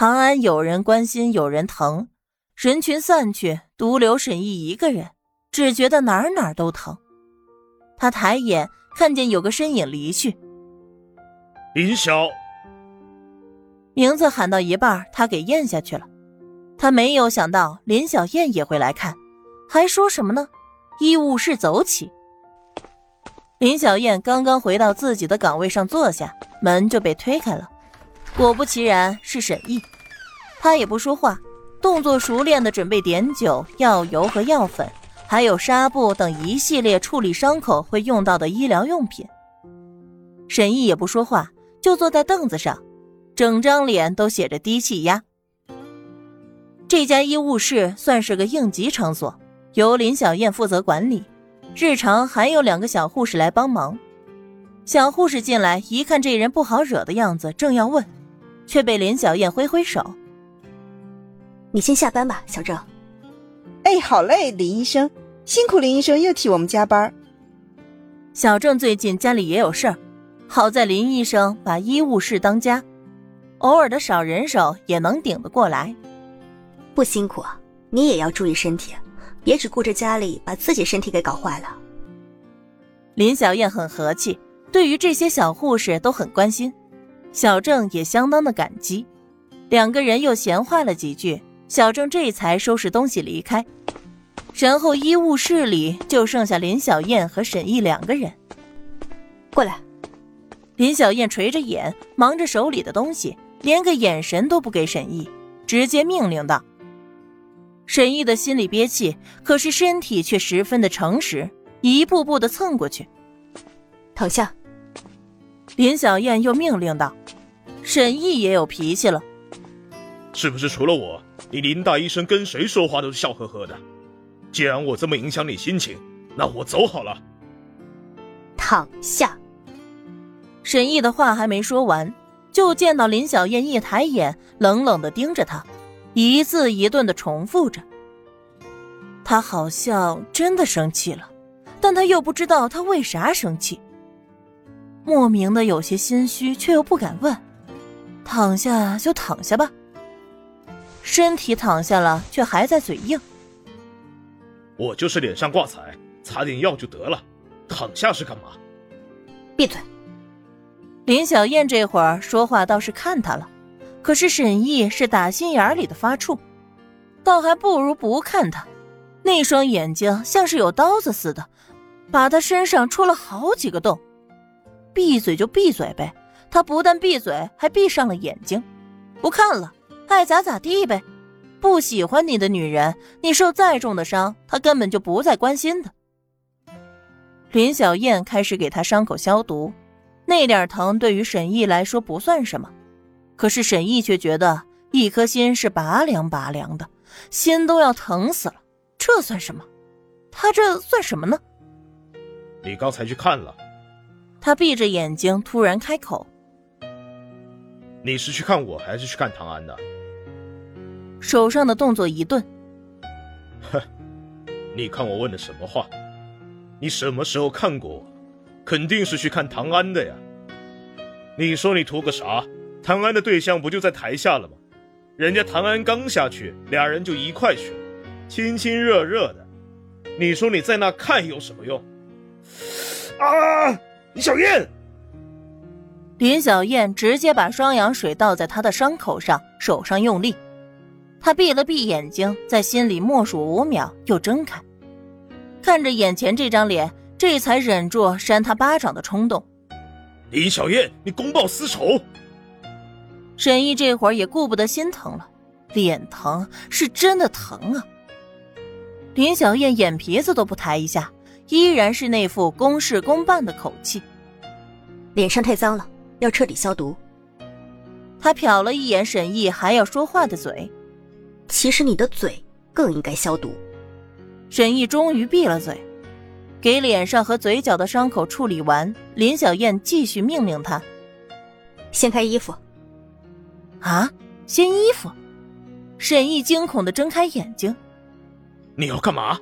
唐安有人关心，有人疼，人群散去，独留沈毅一个人，只觉得哪儿哪儿都疼。他抬眼看见有个身影离去，林晓，名字喊到一半，他给咽下去了。他没有想到林小燕也会来看，还说什么呢？医务室走起。林小燕刚刚回到自己的岗位上坐下，门就被推开了。果不其然，是沈毅。他也不说话，动作熟练的准备碘酒、药油和药粉，还有纱布等一系列处理伤口会用到的医疗用品。沈毅也不说话，就坐在凳子上，整张脸都写着低气压。这家医务室算是个应急场所，由林小燕负责管理。日常还有两个小护士来帮忙。小护士进来一看，这人不好惹的样子，正要问，却被林小燕挥挥手：“你先下班吧，小郑。”“哎，好嘞，林医生，辛苦林医生又替我们加班。”小郑最近家里也有事儿，好在林医生把医务室当家，偶尔的少人手也能顶得过来。不辛苦，你也要注意身体。别只顾着家里，把自己身体给搞坏了。林小燕很和气，对于这些小护士都很关心，小郑也相当的感激。两个人又闲话了几句，小郑这才收拾东西离开。然后医务室里就剩下林小燕和沈毅两个人。过来。林小燕垂着眼，忙着手里的东西，连个眼神都不给沈毅，直接命令道。沈毅的心里憋气，可是身体却十分的诚实，一步步的蹭过去。躺下。林小燕又命令道：“沈毅也有脾气了，是不是除了我，你林大医生跟谁说话都是笑呵呵的？既然我这么影响你心情，那我走好了。”躺下。沈毅的话还没说完，就见到林小燕一抬眼，冷冷的盯着他。一字一顿的重复着，他好像真的生气了，但他又不知道他为啥生气，莫名的有些心虚，却又不敢问。躺下就躺下吧，身体躺下了，却还在嘴硬。我就是脸上挂彩，擦点药就得了，躺下是干嘛？闭嘴！林小燕这会儿说话倒是看他了。可是沈毅是打心眼里的发怵，倒还不如不看他，那双眼睛像是有刀子似的，把他身上戳了好几个洞。闭嘴就闭嘴呗，他不但闭嘴，还闭上了眼睛，不看了，爱咋咋地呗。不喜欢你的女人，你受再重的伤，他根本就不再关心的。林小燕开始给他伤口消毒，那点疼对于沈毅来说不算什么。可是沈毅却觉得一颗心是拔凉拔凉的，心都要疼死了。这算什么？他这算什么呢？你刚才去看了？他闭着眼睛，突然开口：“你是去看我还是去看唐安的？”手上的动作一顿：“哼，你看我问的什么话？你什么时候看过我？肯定是去看唐安的呀。你说你图个啥？”唐安的对象不就在台下了吗？人家唐安刚下去，俩人就一块去了，亲亲热热的。你说你在那看有什么用？啊！林小燕，林小燕直接把双氧水倒在他的伤口上，手上用力。他闭了闭眼睛，在心里默数五秒，又睁开，看着眼前这张脸，这才忍住扇他巴掌的冲动。林小燕，你公报私仇！沈毅这会儿也顾不得心疼了，脸疼是真的疼啊！林小燕眼皮子都不抬一下，依然是那副公事公办的口气。脸上太脏了，要彻底消毒。他瞟了一眼沈毅还要说话的嘴，其实你的嘴更应该消毒。沈毅终于闭了嘴，给脸上和嘴角的伤口处理完，林小燕继续命令他：掀开衣服。啊！掀衣服，沈毅惊恐的睁开眼睛。你要干嘛？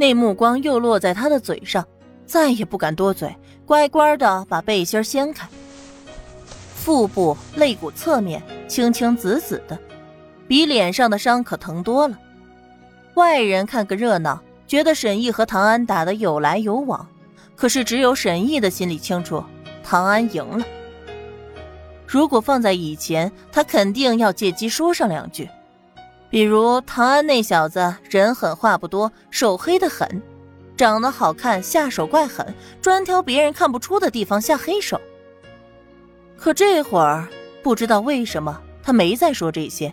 那目光又落在他的嘴上，再也不敢多嘴，乖乖的把背心掀开。腹部、肋骨侧面青青紫紫的，比脸上的伤可疼多了。外人看个热闹，觉得沈毅和唐安打得有来有往，可是只有沈毅的心里清楚，唐安赢了。如果放在以前，他肯定要借机说上两句，比如唐安那小子人狠话不多，手黑的很，长得好看，下手怪狠，专挑别人看不出的地方下黑手。可这会儿不知道为什么他没再说这些，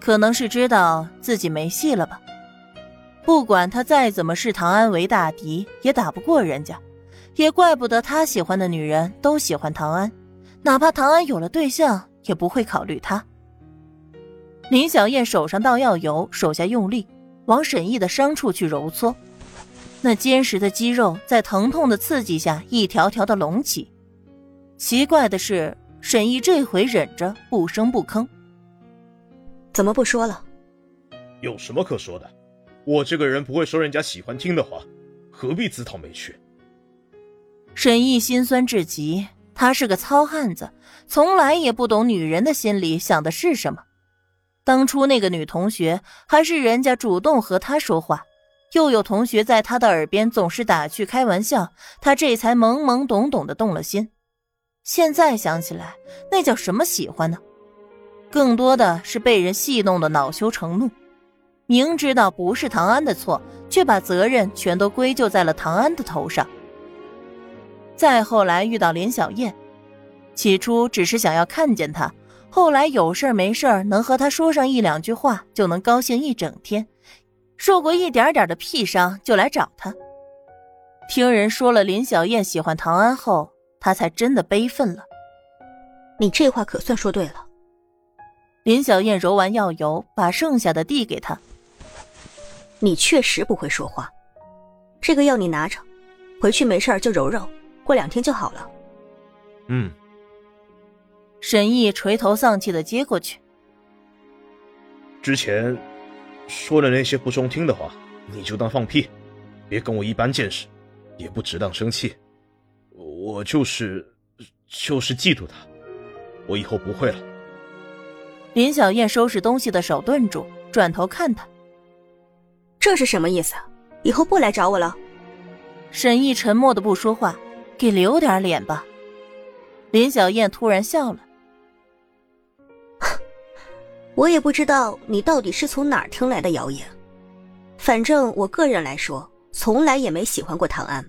可能是知道自己没戏了吧。不管他再怎么视唐安为大敌，也打不过人家，也怪不得他喜欢的女人都喜欢唐安，哪怕唐安有了对象，也不会考虑他。林小燕手上倒药油，手下用力往沈毅的伤处去揉搓，那坚实的肌肉在疼痛的刺激下一条条的隆起。奇怪的是，沈毅这回忍着不声不吭。怎么不说了？有什么可说的？我这个人不会说人家喜欢听的话，何必自讨没趣？沈毅心酸至极，他是个糙汉子，从来也不懂女人的心里想的是什么。当初那个女同学还是人家主动和他说话，又有同学在他的耳边总是打趣开玩笑，他这才懵懵懂懂的动了心。现在想起来，那叫什么喜欢呢？更多的是被人戏弄的恼羞成怒。明知道不是唐安的错，却把责任全都归咎在了唐安的头上。再后来遇到林小燕，起初只是想要看见她，后来有事没事能和他说上一两句话，就能高兴一整天。受过一点点的屁伤，就来找他。听人说了林小燕喜欢唐安后，他才真的悲愤了。你这话可算说对了。林小燕揉完药油，把剩下的递给他。你确实不会说话，这个药你拿着，回去没事就揉揉，过两天就好了。嗯。沈毅垂头丧气的接过去。之前说的那些不中听的话，你就当放屁，别跟我一般见识，也不值当生气。我就是就是嫉妒他，我以后不会了。林小燕收拾东西的手顿住，转头看他。这是什么意思？以后不来找我了？沈毅沉默的不说话，给留点脸吧。林小燕突然笑了。我也不知道你到底是从哪儿听来的谣言，反正我个人来说，从来也没喜欢过唐安。